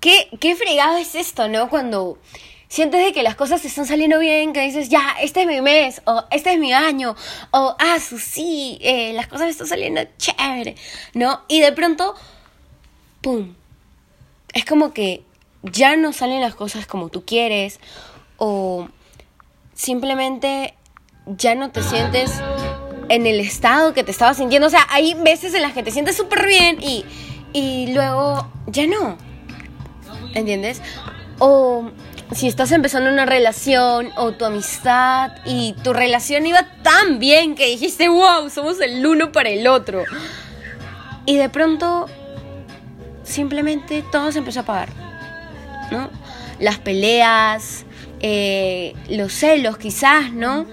qué, qué fregado es esto, ¿no? Cuando sientes de que las cosas te están saliendo bien, que dices, ya, este es mi mes, o este es mi año, o, ah, sí, eh, las cosas están saliendo chévere, ¿no? Y de pronto, ¡pum! Es como que ya no salen las cosas como tú quieres, o simplemente ya no te sientes en el estado que te estabas sintiendo. O sea, hay veces en las que te sientes súper bien y, y luego ya no. ¿Entiendes? O si estás empezando una relación o tu amistad y tu relación iba tan bien que dijiste, wow, somos el uno para el otro. Y de pronto simplemente todo se empezó a apagar. ¿No? Las peleas, eh, los celos quizás, ¿no?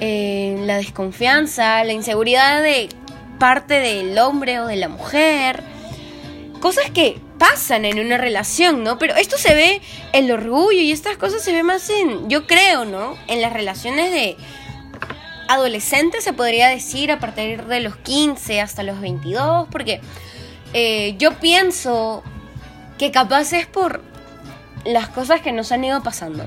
Eh, la desconfianza, la inseguridad de parte del hombre o de la mujer. Cosas que pasan en una relación, ¿no? Pero esto se ve el orgullo y estas cosas se ve más en, yo creo, ¿no? En las relaciones de adolescentes se podría decir a partir de los 15 hasta los 22, porque eh, yo pienso que capaz es por las cosas que nos han ido pasando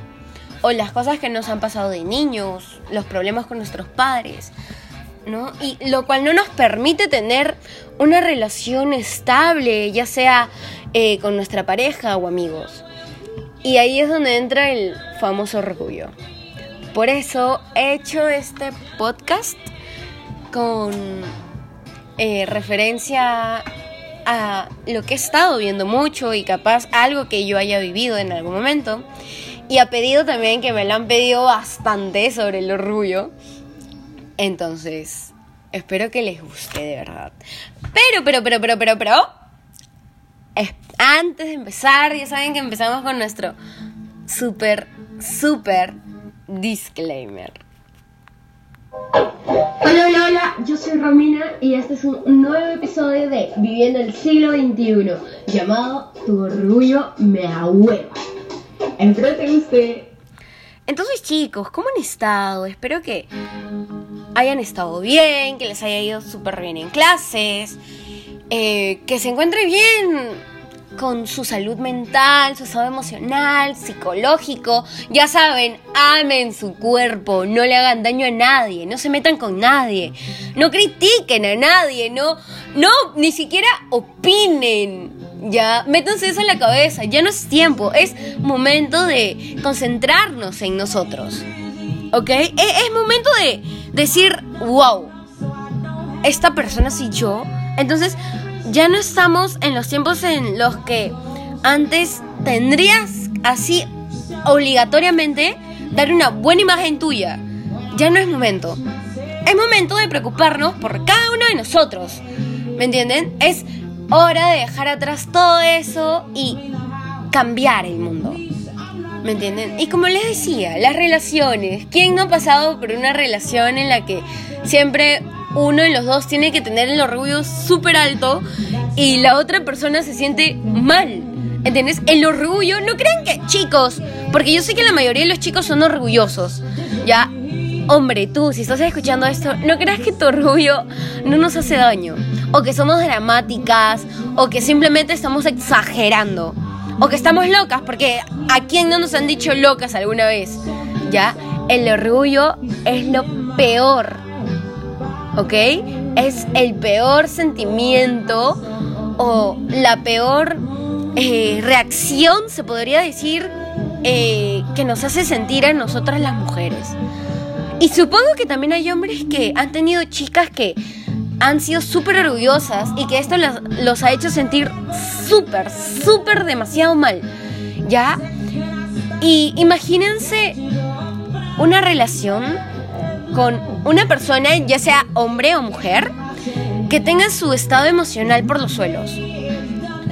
o las cosas que nos han pasado de niños, los problemas con nuestros padres, ¿no? Y lo cual no nos permite tener una relación estable, ya sea eh, con nuestra pareja o amigos. Y ahí es donde entra el famoso orgullo. Por eso he hecho este podcast con eh, referencia a lo que he estado viendo mucho y capaz algo que yo haya vivido en algún momento. Y ha pedido también que me lo han pedido bastante sobre el orgullo. Entonces, espero que les guste de verdad. Pero, pero, pero, pero, pero, pero. Antes de empezar, ya saben que empezamos con nuestro súper, súper disclaimer. Hola, hola, hola, yo soy Romina y este es un nuevo episodio de Viviendo el siglo XXI llamado Tu orgullo me ahueva. Espero te guste. Entonces chicos, ¿cómo han estado? Espero que hayan estado bien, que les haya ido súper bien en clases, eh, que se encuentre bien con su salud mental, su estado emocional, psicológico. Ya saben, amen su cuerpo, no le hagan daño a nadie, no se metan con nadie, no critiquen a nadie, no, no, ni siquiera opinen. Ya, métanse eso en la cabeza, ya no es tiempo, es momento de concentrarnos en nosotros. ¿Ok? Es, es momento de decir, wow, esta persona soy yo. Entonces, ya no estamos en los tiempos en los que antes tendrías así obligatoriamente dar una buena imagen tuya. Ya no es momento. Es momento de preocuparnos por cada uno de nosotros. ¿Me entienden? Es hora de dejar atrás todo eso y cambiar el mundo. ¿Me entienden? Y como les decía, las relaciones. ¿Quién no ha pasado por una relación en la que siempre uno de los dos tiene que tener el orgullo súper alto y la otra persona se siente mal. ¿Entendés? El orgullo, no crean que, chicos, porque yo sé que la mayoría de los chicos son orgullosos. Ya, hombre, tú, si estás escuchando esto, no creas que tu orgullo no nos hace daño. O que somos dramáticas, o que simplemente estamos exagerando. O que estamos locas, porque ¿a quién no nos han dicho locas alguna vez? Ya, el orgullo es lo peor ¿ok? Es el peor sentimiento o la peor eh, reacción, se podría decir, eh, que nos hace sentir a nosotras las mujeres. Y supongo que también hay hombres que han tenido chicas que han sido súper orgullosas y que esto los, los ha hecho sentir súper, súper demasiado mal. ¿Ya? Y imagínense una relación con una persona, ya sea hombre o mujer, que tenga su estado emocional por los suelos.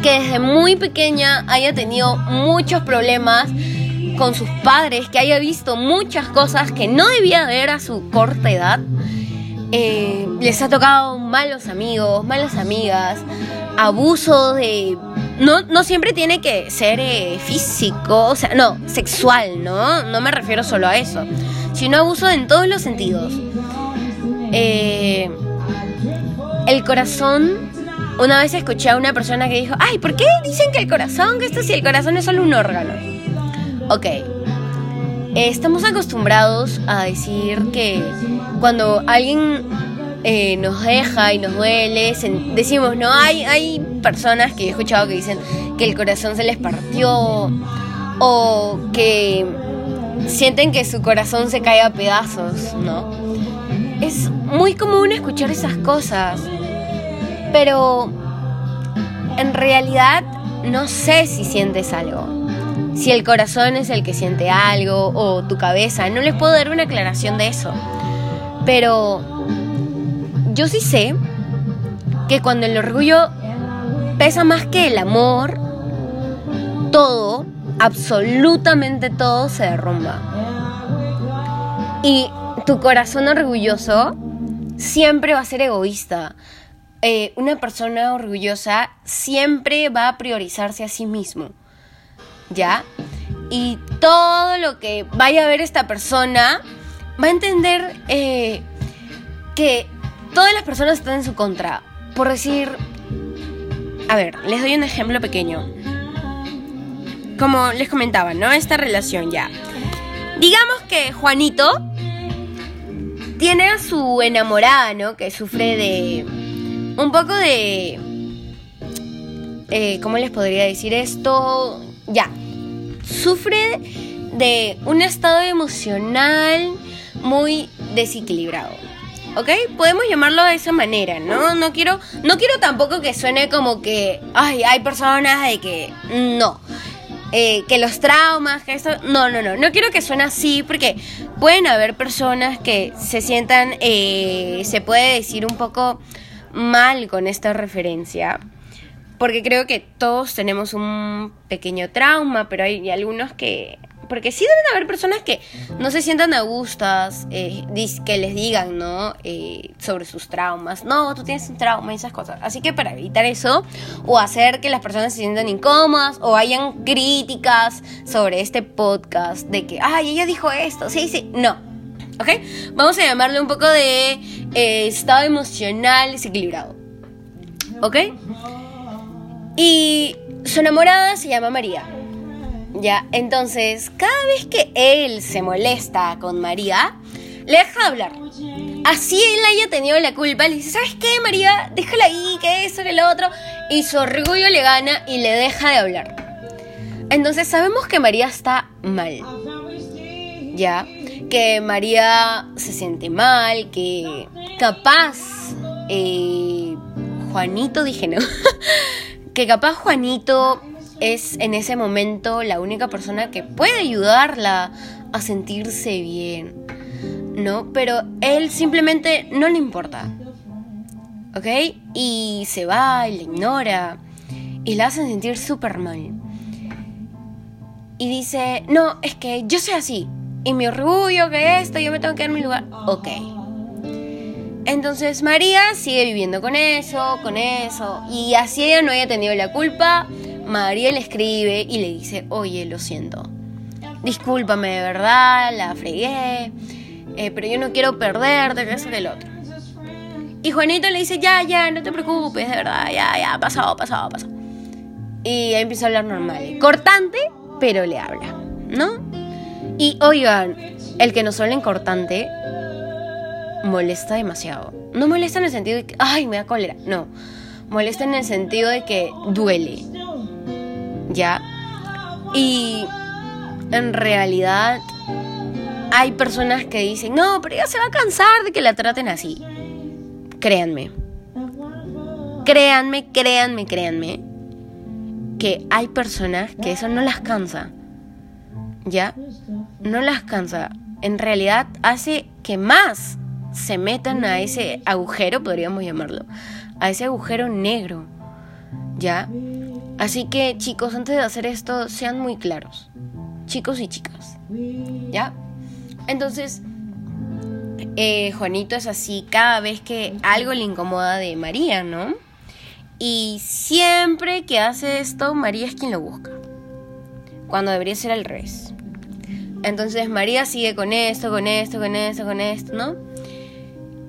Que desde muy pequeña haya tenido muchos problemas con sus padres, que haya visto muchas cosas que no debía ver a su corta edad. Eh, les ha tocado malos amigos, malas amigas, abuso de... No, no siempre tiene que ser eh, físico, o sea, no, sexual, ¿no? No me refiero solo a eso sino abuso en todos los sentidos. Eh, el corazón una vez escuché a una persona que dijo, ay, ¿por qué dicen que el corazón, que esto si el corazón es solo un órgano? Ok, estamos acostumbrados a decir que cuando alguien eh, nos deja y nos duele, decimos, no, hay, hay personas que he escuchado que dicen que el corazón se les partió o que sienten que su corazón se cae a pedazos, ¿no? Es muy común escuchar esas cosas, pero en realidad no sé si sientes algo. Si el corazón es el que siente algo o tu cabeza, no les puedo dar una aclaración de eso. Pero yo sí sé que cuando el orgullo pesa más que el amor, todo, absolutamente todo se derrumba. Y tu corazón orgulloso siempre va a ser egoísta. Eh, una persona orgullosa siempre va a priorizarse a sí mismo. ¿Ya? Y todo lo que vaya a ver esta persona va a entender eh, que todas las personas están en su contra. Por decir, a ver, les doy un ejemplo pequeño. Como les comentaba, ¿no? Esta relación ya. Digamos que Juanito tiene a su enamorada, ¿no? Que sufre de un poco de... Eh, ¿Cómo les podría decir esto? Ya. Sufre de un estado emocional muy desequilibrado. ¿ok? Podemos llamarlo de esa manera, ¿no? No quiero, no quiero tampoco que suene como que, ay, hay personas de que no. Eh, que los traumas, que esto, no, no, no, no quiero que suene así porque pueden haber personas que se sientan, eh, se puede decir un poco mal con esta referencia, porque creo que todos tenemos un pequeño trauma, pero hay algunos que porque sí deben haber personas que no se sientan a gustas, eh, que les digan, ¿no? Eh, sobre sus traumas. No, tú tienes un trauma y esas cosas. Así que para evitar eso, o hacer que las personas se sientan incómodas, o hayan críticas sobre este podcast de que, ay, ella dijo esto, sí, sí, no. ¿Ok? Vamos a llamarle un poco de eh, estado emocional desequilibrado. ¿Ok? Y su enamorada se llama María. Ya, entonces, cada vez que él se molesta con María, le deja hablar. Así él haya tenido la culpa, le dice, ¿sabes qué, María? Déjala ahí, que eso, que lo otro. Y su orgullo le gana y le deja de hablar. Entonces sabemos que María está mal. Ya, que María se siente mal, que capaz eh, Juanito, dije no, que capaz Juanito es en ese momento la única persona que puede ayudarla a sentirse bien, ¿no? Pero él simplemente no le importa, ¿ok? Y se va y le ignora y la hace sentir súper mal. Y dice, no, es que yo soy así. Y mi orgullo, que esto, yo me tengo que dar mi lugar. Ok. Entonces María sigue viviendo con eso, con eso. Y así ella no haya tenido la culpa, María le escribe y le dice, oye, lo siento. Discúlpame de verdad, la fregué, eh, pero yo no quiero perderte, que eso el otro. Y Juanito le dice, ya, ya, no te preocupes, de verdad, ya, ya, pasado, pasado, pasado. Y ahí empieza a hablar normal. Cortante, pero le habla, ¿no? Y oigan, el que nos hablen cortante molesta demasiado. No molesta en el sentido de que, ay, me da cólera. No. Molesta en el sentido de que duele. ¿Ya? Y en realidad hay personas que dicen, no, pero ella se va a cansar de que la traten así. Créanme. Créanme, créanme, créanme. Que hay personas que eso no las cansa. ¿Ya? No las cansa. En realidad hace que más se metan a ese agujero, podríamos llamarlo. A ese agujero negro. ¿Ya? Así que chicos, antes de hacer esto, sean muy claros. Chicos y chicas. ¿Ya? Entonces, eh, Juanito es así cada vez que algo le incomoda de María, ¿no? Y siempre que hace esto, María es quien lo busca. Cuando debería ser al revés. Entonces María sigue con esto, con esto, con esto, con esto, ¿no?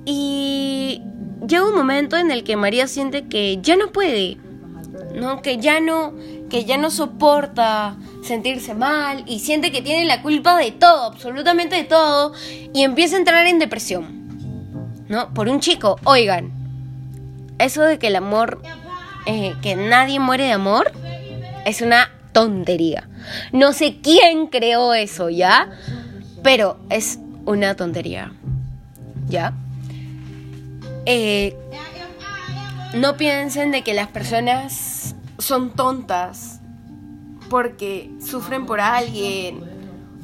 Y llega un momento en el que María siente que ya no puede, ¿no? Que ya no, que ya no soporta sentirse mal y siente que tiene la culpa de todo, absolutamente de todo, y empieza a entrar en depresión, ¿no? Por un chico, oigan, eso de que el amor, eh, que nadie muere de amor, es una tontería. No sé quién creó eso, ¿ya? Pero es una tontería, ¿ya? Eh, no piensen de que las personas son tontas porque sufren por alguien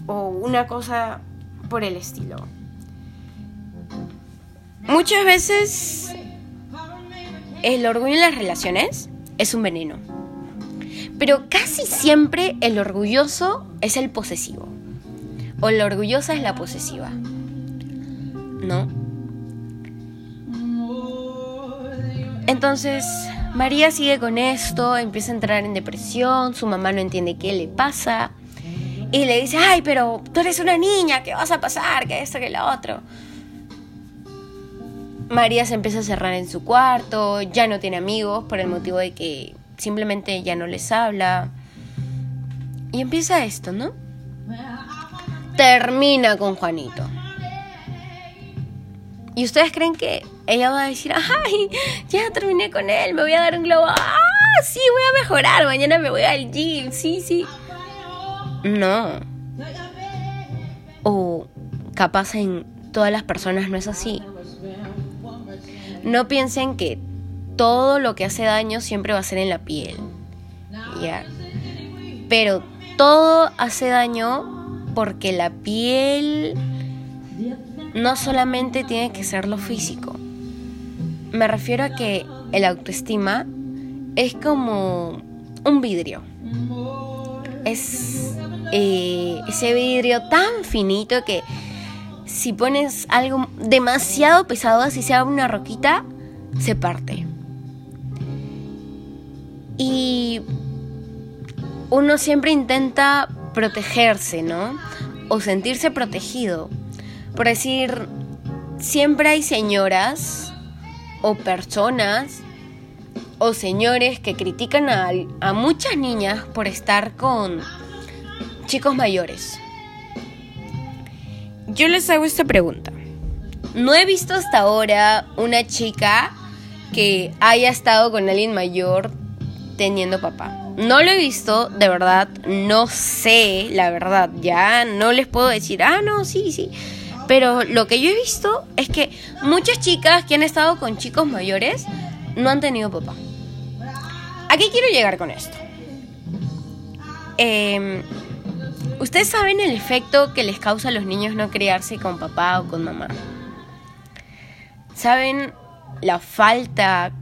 o una cosa por el estilo. Muchas veces el orgullo en las relaciones es un veneno. Pero casi siempre el orgulloso es el posesivo. O la orgullosa es la posesiva. ¿No? Entonces, María sigue con esto, empieza a entrar en depresión, su mamá no entiende qué le pasa. Y le dice, ay, pero tú eres una niña, ¿qué vas a pasar? Que esto, que lo otro. María se empieza a cerrar en su cuarto, ya no tiene amigos por el motivo de que simplemente ya no les habla. Y empieza esto, ¿no? Termina con Juanito. ¿Y ustedes creen que ella va a decir, ay, ya terminé con él, me voy a dar un globo? Ah, sí, voy a mejorar, mañana me voy al gym, sí, sí. No. O capaz en todas las personas no es así. No piensen que todo lo que hace daño siempre va a ser en la piel. ¿Ya? Pero todo hace daño porque la piel no solamente tiene que ser lo físico. Me refiero a que el autoestima es como un vidrio. Es eh, ese vidrio tan finito que si pones algo demasiado pesado, así sea una roquita, se parte. Y uno siempre intenta protegerse, ¿no? O sentirse protegido. Por decir, siempre hay señoras o personas o señores que critican a, muchas niñas por estar con chicos mayores. Yo les hago esta pregunta. No he visto hasta ahora una chica que haya estado con alguien mayor teniendo papá. No lo he visto, de verdad, no sé, la verdad, ya no les puedo decir, ah, no, sí, sí. Pero lo que yo he visto es que muchas chicas que han estado con chicos mayores no han tenido papá. ¿A qué quiero llegar con esto? Em, Ustedes saben el efecto que les causa a los niños no criarse con papá o con mamá. ¿Saben la falta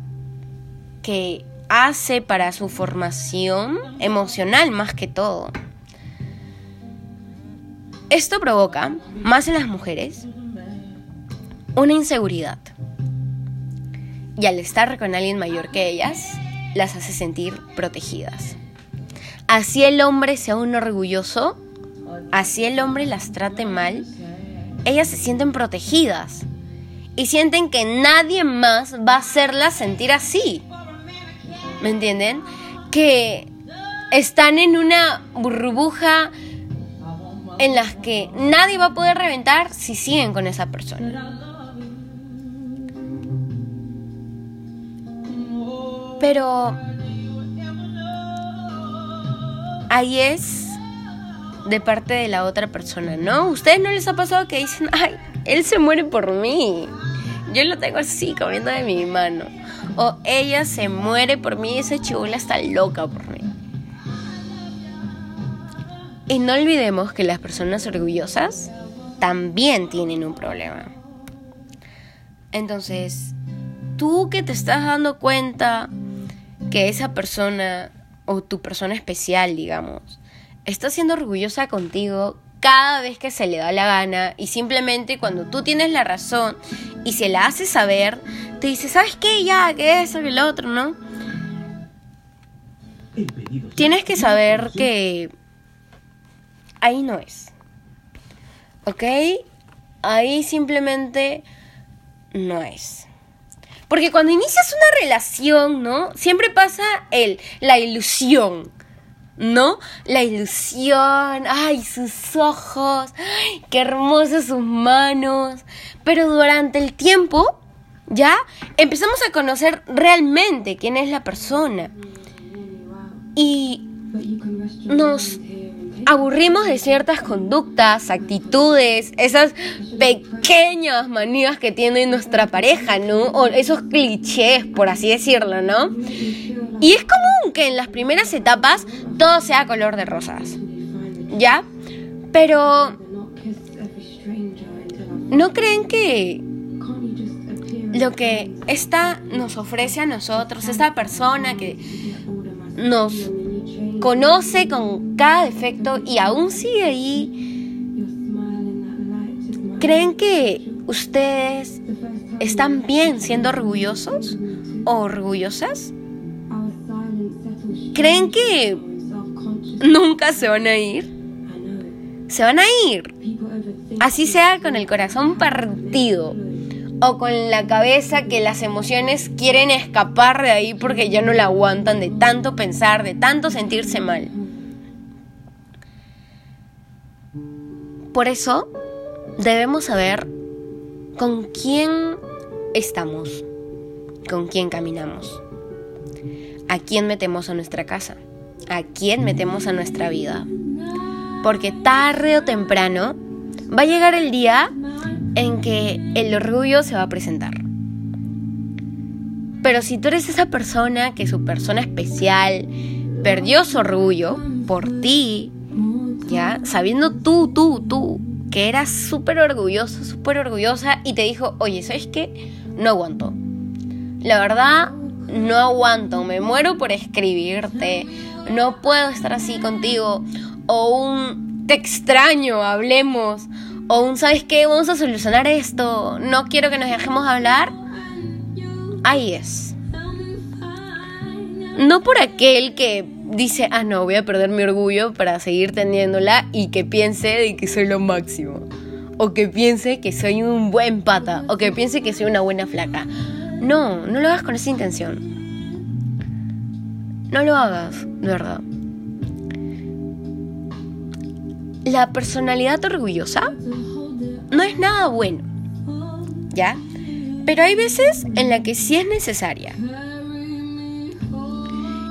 que hace para su formación emocional más que todo? Esto provoca, más en las mujeres, una inseguridad. Y al estar con alguien mayor que ellas, las hace sentir protegidas. Así el hombre sea un orgulloso, así el hombre las trate mal, ellas se sienten protegidas y sienten que nadie más va a hacerlas sentir así. ¿Me entienden? Que están en una burbuja en la que nadie va a poder reventar si siguen con esa persona. Pero ahí es de parte de la otra persona, ¿no? ¿Ustedes no les ha pasado que dicen, ay, él se muere por mí? Yo lo tengo así, comiendo de mi mano. O ella se muere por mí, esa chibula está loca por mí. Y no olvidemos que las personas orgullosas también tienen un problema. Entonces, tú que te estás dando cuenta que esa persona o tu persona especial, digamos, está siendo orgullosa contigo cada vez que se le da la gana y simplemente cuando tú tienes la razón y se la haces saber, te dice, ¿sabes qué? Ya, que eso, que lo otro, ¿no? Tienes que saber que ahí no es. ¿Ok? Ahí simplemente no es. Porque cuando inicias una relación, ¿no? Siempre pasa el, la ilusión. ¿no? La ilusión, ay, sus ojos, ay, qué hermosas sus manos. Pero durante el tiempo, ya empezamos a conocer realmente quién es la persona. Y nos aburrimos de ciertas conductas, actitudes, esas pequeñas manías que tiene nuestra pareja, ¿no? O esos clichés, por así decirlo, ¿no? Y es común que en las primeras etapas todo sea color de rosas, ¿ya? Pero... ¿No creen que lo que esta nos ofrece a nosotros, esta persona que nos conoce con cada defecto y aún sigue ahí, ¿creen que ustedes están bien siendo orgullosos o orgullosas? ¿Creen que nunca se van a ir? Se van a ir. Así sea con el corazón partido o con la cabeza que las emociones quieren escapar de ahí porque ya no la aguantan de tanto pensar, de tanto sentirse mal. Por eso debemos saber con quién estamos, con quién caminamos, a quién metemos a nuestra casa, a quién metemos a nuestra vida. Porque tarde o temprano va a llegar el día en que el orgullo se va a presentar. Pero si tú eres esa persona que su persona especial perdió su orgullo por ti, ¿ya? Sabiendo tú, tú, tú, que eras súper orgulloso, súper orgullosa y te dijo, oye, ¿sabes qué? No aguanto. La verdad, no aguanto, me muero por escribirte, no puedo estar así contigo. O un, te extraño, hablemos ¿sabes qué? Vamos a solucionar esto. No quiero que nos dejemos hablar. Ahí es. No por aquel que dice, ah, no, voy a perder mi orgullo para seguir teniéndola y que piense de que soy lo máximo. O que piense que soy un buen pata. O que piense que soy una buena flaca. No, no lo hagas con esa intención. No lo hagas, de verdad. La personalidad orgullosa no es nada bueno, ¿ya? Pero hay veces en la que sí es necesaria.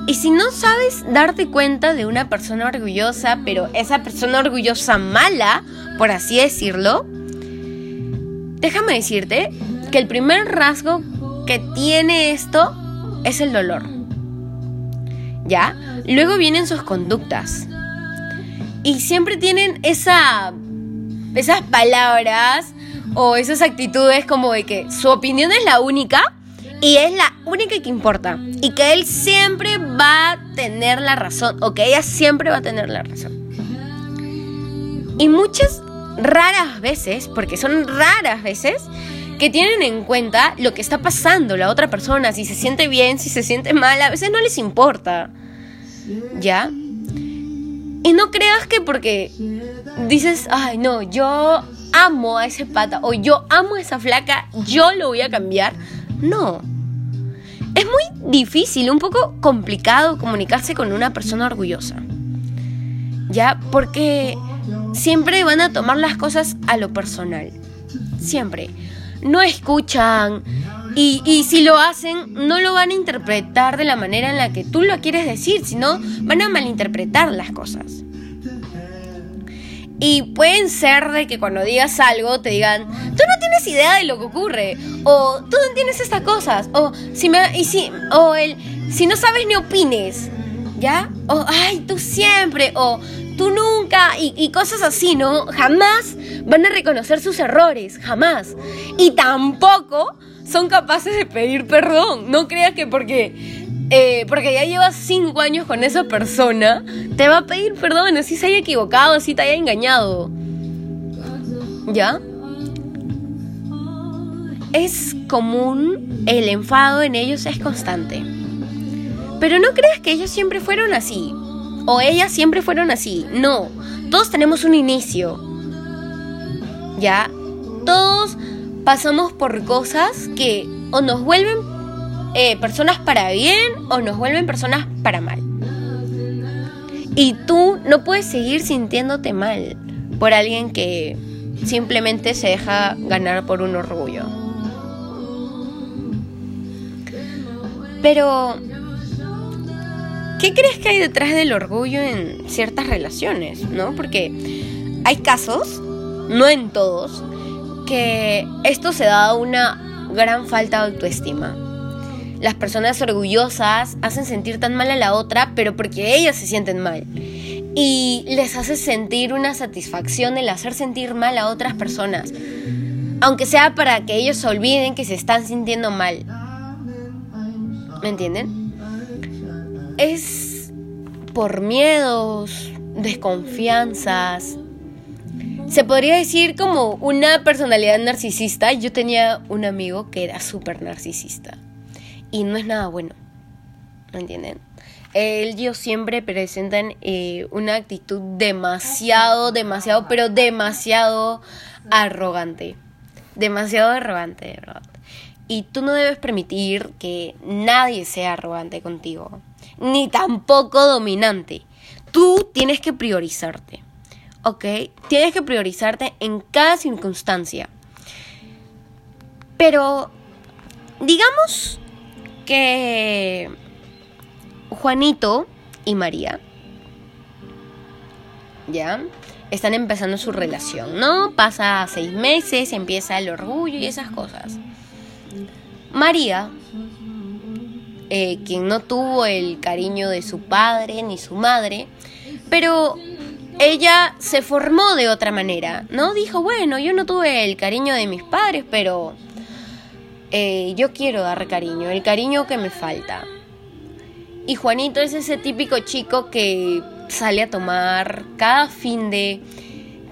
Y si no sabes darte cuenta de una persona orgullosa, pero esa persona orgullosa mala, por así decirlo, déjame decirte que el primer rasgo que tiene esto es el dolor. ¿Ya? Luego vienen sus conductas y siempre tienen esa, esas palabras o esas actitudes como de que su opinión es la única y es la única que importa. Y que él siempre va a tener la razón o que ella siempre va a tener la razón. Y muchas raras veces, porque son raras veces, que tienen en cuenta lo que está pasando la otra persona, si se siente bien, si se siente mal, a veces no les importa. ¿Ya? Y no creas que porque dices, ay, no, yo amo a ese pata o yo amo a esa flaca, yo lo voy a cambiar. No. Es muy difícil, un poco complicado comunicarse con una persona orgullosa. ¿Ya? Porque siempre van a tomar las cosas a lo personal. Siempre. No escuchan, y, si lo hacen, no lo van a interpretar de la manera en la que tú lo quieres decir, sino van a malinterpretar las cosas. Y pueden ser de que cuando digas algo te digan, tú no tienes idea de lo que ocurre, o tú no entiendes estas cosas, o si me, y si, o el, si no sabes ni opines, ¿ya? O ay, tú siempre, o tú nunca, y, y cosas así, ¿no? Jamás van a reconocer sus errores, jamás. Y tampoco son capaces de pedir perdón. No creas que porque, eh, porque ya llevas cinco años con esa persona, te va a pedir perdón, así se haya equivocado, así te haya engañado. ¿Ya? Es común, el enfado en ellos es constante. Pero no creas que ellos siempre fueron así. O ellas siempre fueron así. No, todos tenemos un inicio. ¿Ya? Todos pasamos por cosas que o nos vuelven eh, personas para bien o nos vuelven personas para mal. Y tú no puedes seguir sintiéndote mal por alguien que simplemente se deja ganar por un orgullo. Pero, ¿qué crees que hay detrás del orgullo en ciertas relaciones? ¿No? Porque hay casos, no en todos, que esto se da a una gran falta de autoestima. Las personas orgullosas hacen sentir tan mal a la otra, pero porque ellas se sienten mal. Y les hace sentir una satisfacción el hacer sentir mal a otras personas. Aunque sea para que ellos se olviden que se están sintiendo mal. ¿Me entienden? Es por miedos, desconfianzas. Se podría decir como una personalidad narcisista. Yo tenía un amigo que era súper narcisista. Y no es nada bueno. ¿Me entienden? Ellos siempre presentan eh, una actitud demasiado, demasiado, pero demasiado arrogante. Demasiado arrogante, arrogante. Y tú no debes permitir que nadie sea arrogante contigo, ni tampoco dominante. Tú tienes que priorizarte, ¿ok? Tienes que priorizarte en cada circunstancia. Pero, digamos que Juanito y María, ¿ya? Están empezando su relación, ¿no? Pasa seis meses, empieza el orgullo y esas cosas. María, eh, quien no tuvo el cariño de su padre ni su madre, pero ella se formó de otra manera, ¿no? Dijo, bueno, yo no tuve el cariño de mis padres, pero eh, yo quiero dar cariño, el cariño que me falta. Y Juanito es ese típico chico que sale a tomar cada fin de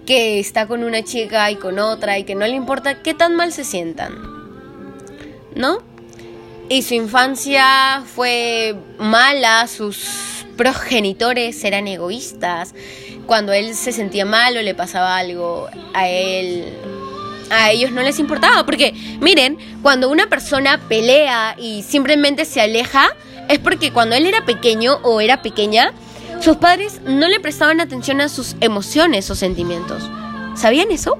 que está con una chica y con otra y que no le importa qué tan mal se sientan. ¿no? Y su infancia fue mala, sus progenitores eran egoístas. Cuando él se sentía mal o le pasaba algo a él, a ellos no les importaba. Porque, miren, cuando una persona pelea y simplemente se aleja, es porque cuando él era pequeño o era pequeña, sus padres no le prestaban atención a sus emociones o sentimientos. ¿Sabían eso?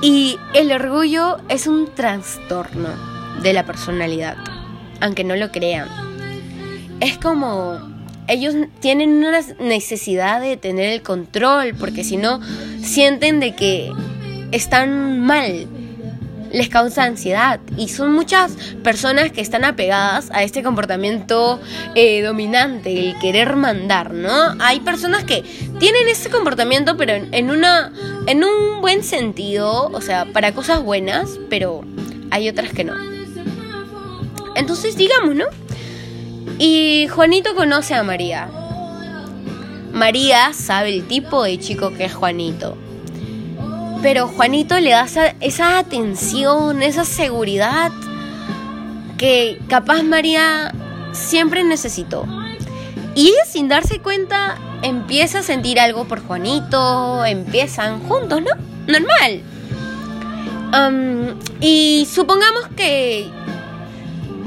Y el orgullo es un trastorno de la personalidad, aunque no lo crean. Es como ellos tienen una necesidad de tener el control, porque si no, sienten de que están mal les causa ansiedad y son muchas personas que están apegadas a este comportamiento eh, dominante, el querer mandar, ¿no? Hay personas que tienen ese comportamiento pero en, una en un buen sentido, o sea, para cosas buenas, pero hay otras que no. Entonces, digamos, ¿no? Y Juanito conoce a María. María sabe el tipo de chico que es Juanito. Pero Juanito le da esa, atención, esa seguridad que capaz María siempre necesitó. Y sin darse cuenta empieza a sentir algo por Juanito, empiezan juntos, ¿no? Normal. y supongamos que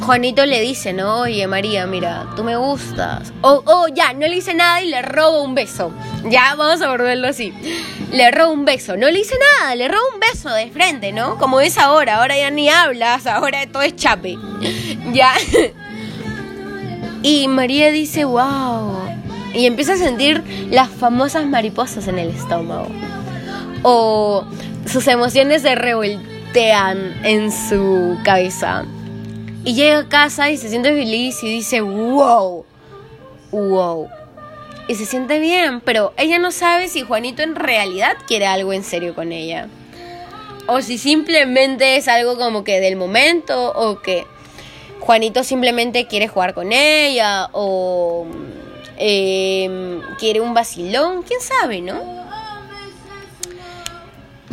Juanito le dice, ¿no? Oye, María, mira, tú me gustas. O, oh, ya, no le dice nada y le roba un beso. Ya, vamos a volverlo así. Le roba un beso. No le dice nada, le roba un beso de frente, ¿no? Como es ahora. Ahora ya ni hablas, ahora todo es chape. ya. Y María dice, wow. Y empieza a sentir las famosas mariposas en el estómago. O sus emociones se revoltean en su cabeza. Y llega a casa y se siente feliz y dice, wow, wow. Y se siente bien, pero ella no sabe si Juanito en realidad quiere algo en serio con ella. O si simplemente es algo como que del momento, o que Juanito simplemente quiere jugar con ella, o em, quiere un vacilón, quién sabe, ¿no?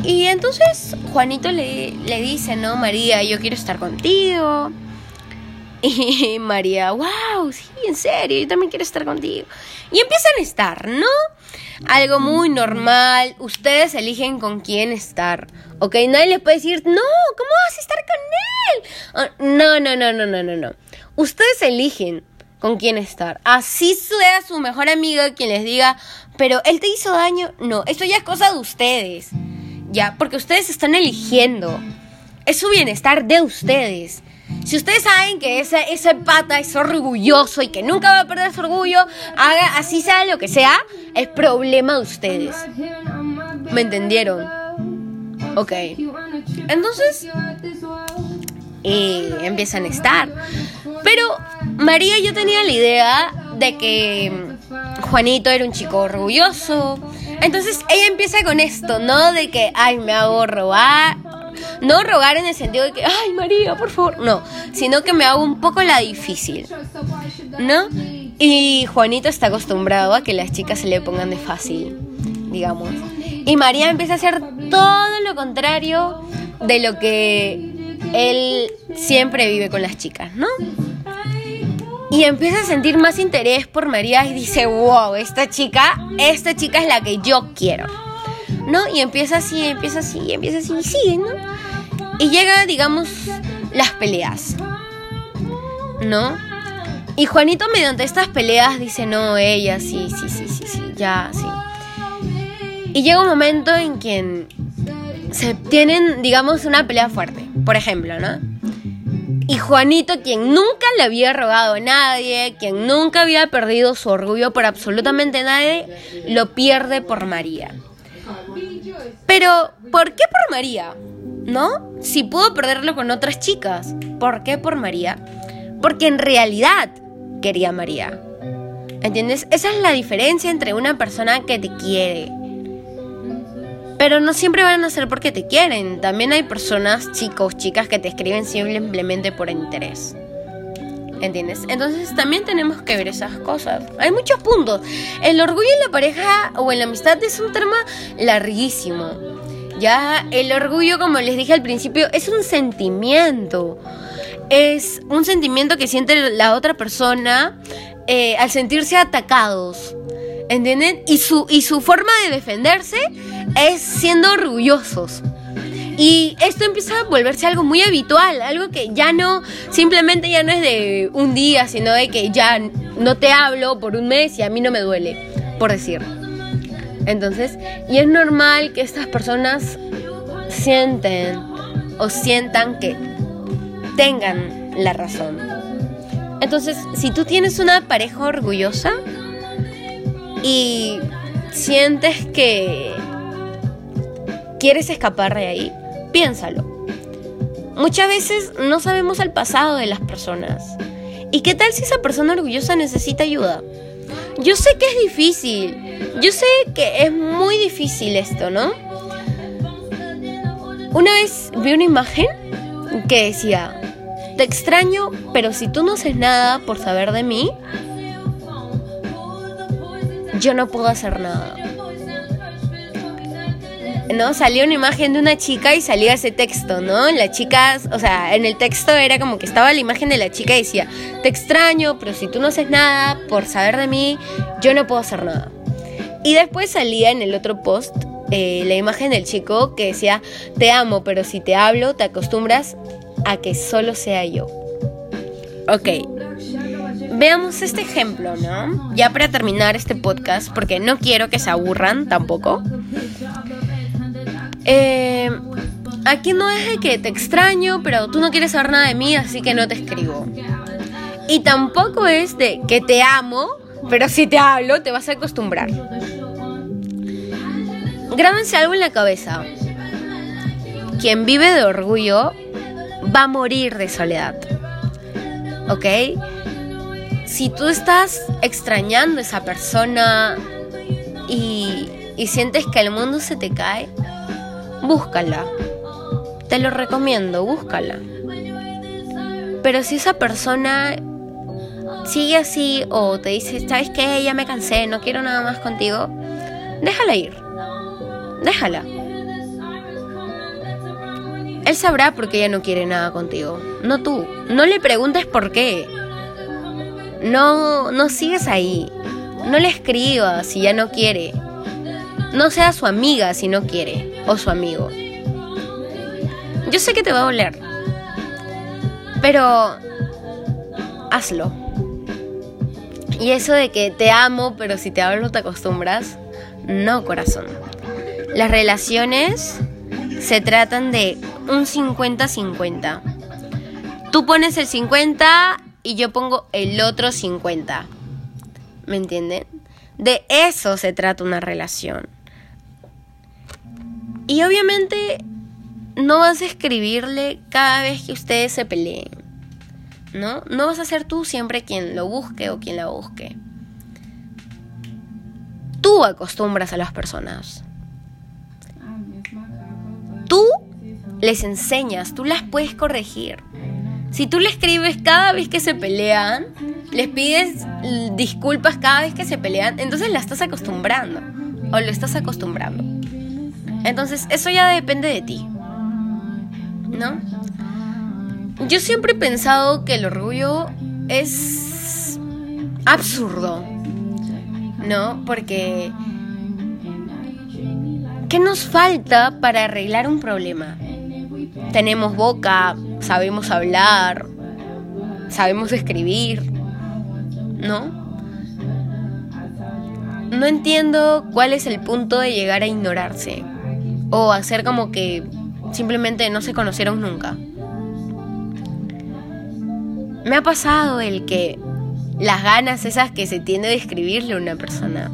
Y entonces Juanito le, le dice, ¿no? María, yo quiero estar contigo. Y María, wow, sí, en serio, yo también quiero estar contigo. Y empiezan a estar, ¿no? algo muy normal. Ustedes eligen con quién estar. ¿Ok? Nadie les puede decir, no, ¿cómo vas a estar con él? Ah, no, no, no, no, no, no, no. Ustedes eligen con quién estar. Así sea su mejor amiga quien les diga, pero él te hizo daño. No, eso ya es cosa de ustedes. Ya, porque ustedes están eligiendo. Es su bienestar de ustedes. Si ustedes saben que ese, ese pata es orgulloso y que nunca va a perder su orgullo, haga así sea lo que sea, es problema de ustedes. ¿Me entendieron? Ok. Entonces, y empiezan a estar. Pero María yo tenía la idea de que Juanito era un chico orgulloso. Entonces ella empieza con esto, ¿no? De que, ay, me hago robar, no rogar en el sentido de que, ay María, por favor, no, sino que me hago un poco la difícil, ¿no? Y Juanito está acostumbrado a que las chicas se le pongan de fácil, digamos. Y María empieza a hacer todo lo contrario de lo que él siempre vive con las chicas, ¿no? Y empieza a sentir más interés por María y dice, wow, esta chica, esta chica es la que yo quiero. ¿No? Y empieza así, empieza así, empieza así y sigue, ¿no? Y llega, digamos, las peleas, ¿no? Y Juanito mediante estas peleas dice, no, ella, sí, sí, sí, sí, sí, ya, sí. Y llega un momento en que se tienen, digamos, una pelea fuerte, por ejemplo, ¿no? Y Juanito, quien nunca le había rogado a nadie, quien nunca había perdido su orgullo por absolutamente nadie, lo pierde por María. Pero, ¿por qué por María? ¿No? Si pudo perderlo con otras chicas, ¿por qué por María? Porque en realidad quería María. ¿Entiendes? Esa es la diferencia entre una persona que te quiere. Pero no siempre van a ser porque te quieren. También hay personas, chicos, chicas, que te escriben simplemente por interés. ¿Entiendes? Entonces también tenemos que ver esas cosas. Hay muchos puntos. El orgullo en la pareja o en la amistad es un tema larguísimo. Ya el orgullo, como les dije al principio, es un sentimiento. Es un sentimiento que siente la otra persona eh, al sentirse atacados. ¿Entienden? Y su, y su forma de defenderse es siendo orgullosos. Y esto empieza a volverse algo muy habitual, algo que ya no, simplemente ya no es de un día, sino de que ya no te hablo por un mes y a mí no me duele, por decir. Entonces, y es normal que estas personas sienten o sientan que tengan la razón. Entonces, si tú tienes una pareja orgullosa y sientes que quieres escapar de ahí, Piénsalo. Muchas veces no sabemos el pasado de las personas. ¿Y qué tal si esa persona orgullosa necesita ayuda? Yo sé que es difícil. Yo sé que es muy difícil esto, ¿no? Una vez vi una imagen que decía, te extraño, pero si tú no haces nada por saber de mí, yo no puedo hacer nada. ¿No? Salió una imagen de una chica y salía ese texto, ¿no? La chica, o sea, en el texto era como que estaba la imagen de la chica y decía, te extraño, pero si tú no haces nada por saber de mí, yo no puedo hacer nada. Y después salía en el otro post eh, la imagen del chico que decía, te amo, pero si te hablo, te acostumbras a que solo sea yo. Ok. Veamos este ejemplo, ¿no? Ya para terminar este podcast, porque no quiero que se aburran tampoco. Eh, aquí no es de que te extraño, pero tú no quieres saber nada de mí, así que no te escribo. Y tampoco es de que te amo, pero si te hablo te vas a acostumbrar. Grábense algo en la cabeza. Quien vive de orgullo va a morir de soledad. ¿Ok? Si tú estás extrañando a esa persona y, y sientes que el mundo se te cae, búscala. Te lo recomiendo, búscala. Pero si esa persona sigue así o te dice, ¿sabes qué? Ya me cansé, no quiero nada más contigo, déjala ir. Déjala. Él sabrá por qué ella no quiere nada contigo, no tú. No le preguntes por qué. No, no sigues ahí. No le escribas si ya no quiere. No sea su amiga si no quiere, o su amigo. Yo sé que te va a doler, pero hazlo. Y eso de que te amo, pero si te hablo te acostumbras, no corazón. Las relaciones se tratan de un 50-50. Tú pones el 50 y yo pongo el otro 50. ¿Me entienden? De eso se trata una relación. Y obviamente no vas a escribirle cada vez que ustedes se peleen. ¿No? No vas a ser tú siempre quien lo busque o quien la busque. Tú acostumbras a las personas. Tú les enseñas, tú las puedes corregir. Si tú le escribes cada vez que se pelean, les pides disculpas cada vez que se pelean, entonces la estás acostumbrando o lo estás acostumbrando. Entonces, eso ya depende de ti. ¿No? Yo siempre he pensado que el orgullo es absurdo. ¿No? Porque ¿qué nos falta para arreglar un problema? Tenemos boca, sabemos hablar, sabemos escribir, ¿no? No entiendo cuál es el punto de llegar a ignorarse o hacer como que simplemente no se conocieron nunca. Me ha pasado el que las ganas esas que se tiene de escribirle a una persona.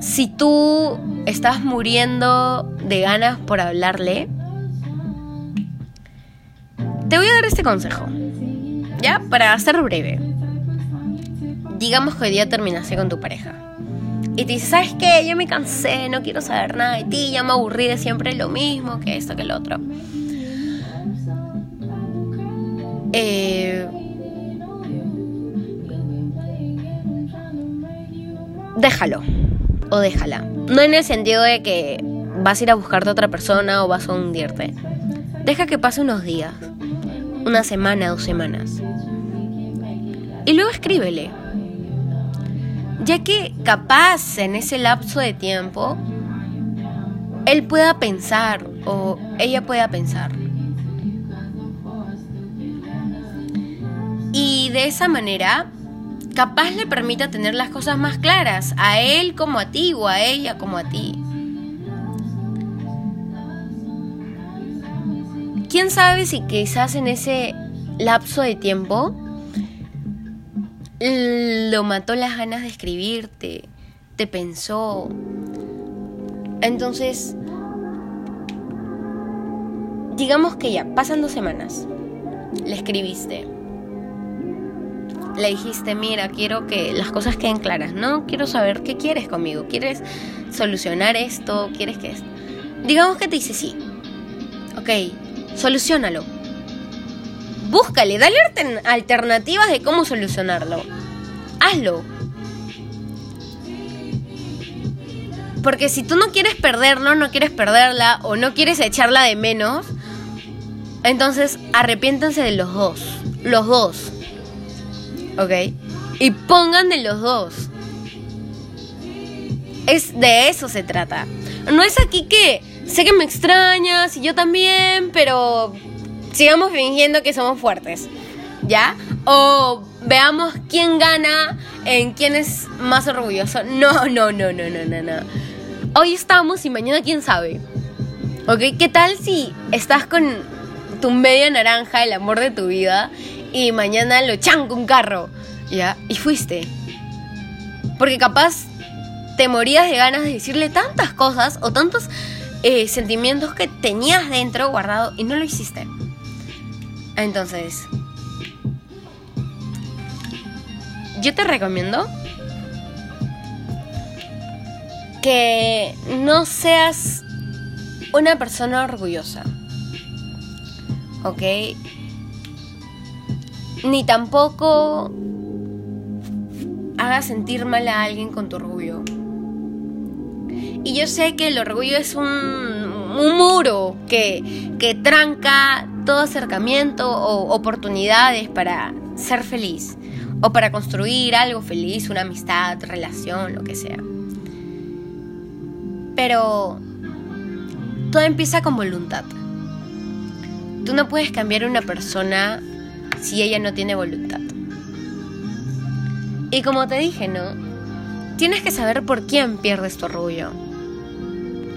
Si tú estás muriendo de ganas por hablarle, te voy a dar este consejo. ¿Ya? Para ser breve. Digamos que hoy día terminaste con tu pareja. Y te dice, ¿sabes qué? Yo me cansé, no quiero saber nada de ti, ya me aburrí de siempre lo mismo, que esto, que lo otro. Eh, déjalo o déjala. No en el sentido de que vas a ir a buscarte a otra persona o vas a hundirte. Deja que pase unos días, una semana, dos semanas. Y luego escríbele. Ya que capaz en ese lapso de tiempo, él pueda pensar o ella pueda pensar. Y de esa manera, capaz le permita tener las cosas más claras, a él como a ti o a ella como a ti. ¿Quién sabe si quizás en ese lapso de tiempo lo mató las ganas de escribirte, te pensó. Entonces, digamos que ya, pasan dos semanas, le escribiste. Le dijiste, mira, quiero que las cosas queden claras, ¿no? Quiero saber qué quieres conmigo. ¿Quieres solucionar esto? ¿Quieres que? Digamos que te dice sí. Ok, solucionalo Búscale, dale alternativas de cómo solucionarlo. Hazlo. Porque si tú no quieres perderlo, no quieres perderla o no quieres echarla de menos, entonces arrepiéntanse de los dos. Los dos. ¿Ok? Y pongan de los dos. Es de eso se trata. No es aquí que sé que me extrañas y yo también, pero sigamos fingiendo que somos fuertes, ¿ya? O veamos quién gana en quién es más orgulloso. No, no, no, no, no, no, no. Hoy estamos y mañana quién sabe. ¿Ok? ¿Qué tal si estás con tu media naranja, el amor de tu vida, y mañana lo chanco un carro? ¿Ya? Y fuiste. Porque capaz te morías de ganas de decirle tantas cosas o tantos eh, sentimientos que tenías dentro guardado y no lo hiciste. Entonces, yo te recomiendo que no seas una persona orgullosa. ¿Ok? Ni tampoco hagas sentir mal a alguien con tu orgullo. Y yo sé que el orgullo es un, muro que, que tranca todo acercamiento o oportunidades para ser feliz o para construir algo feliz, una amistad, relación, lo que sea. Pero todo empieza con voluntad. Tú no puedes cambiar a una persona si ella no tiene voluntad. Y como te dije, ¿no? Tienes que saber por quién pierdes tu orgullo.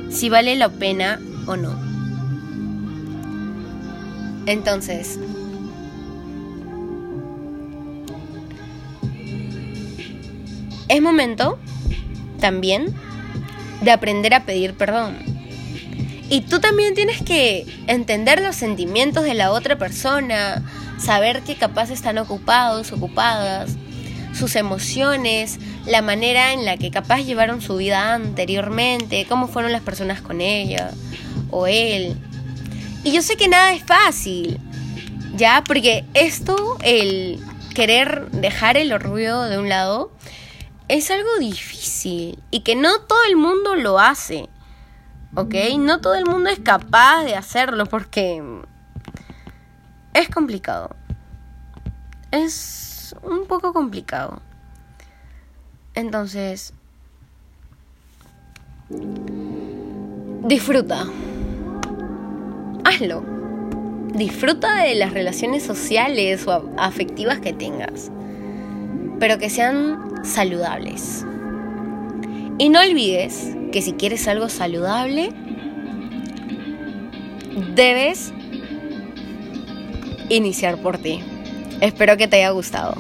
Si vale la pena o no. Entonces, es momento también de aprender a pedir perdón. Y tú también tienes que entender los sentimientos de la otra persona, saber que capaz están ocupados, ocupadas, sus emociones, la manera en la que capaz llevaron su vida anteriormente, cómo fueron las personas con ella o él. Y yo sé que nada es fácil, ¿ya? Porque esto, el querer dejar el orgullo de un lado, es algo difícil y que no todo el mundo lo hace. ¿Ok? No todo el mundo es capaz de hacerlo porque es complicado. Es un poco complicado. Entonces, disfruta. Hazlo. Disfruta de las relaciones sociales o afectivas que tengas, pero que sean saludables. Y no olvides que si quieres algo saludable, debes iniciar por ti. Espero que te haya gustado.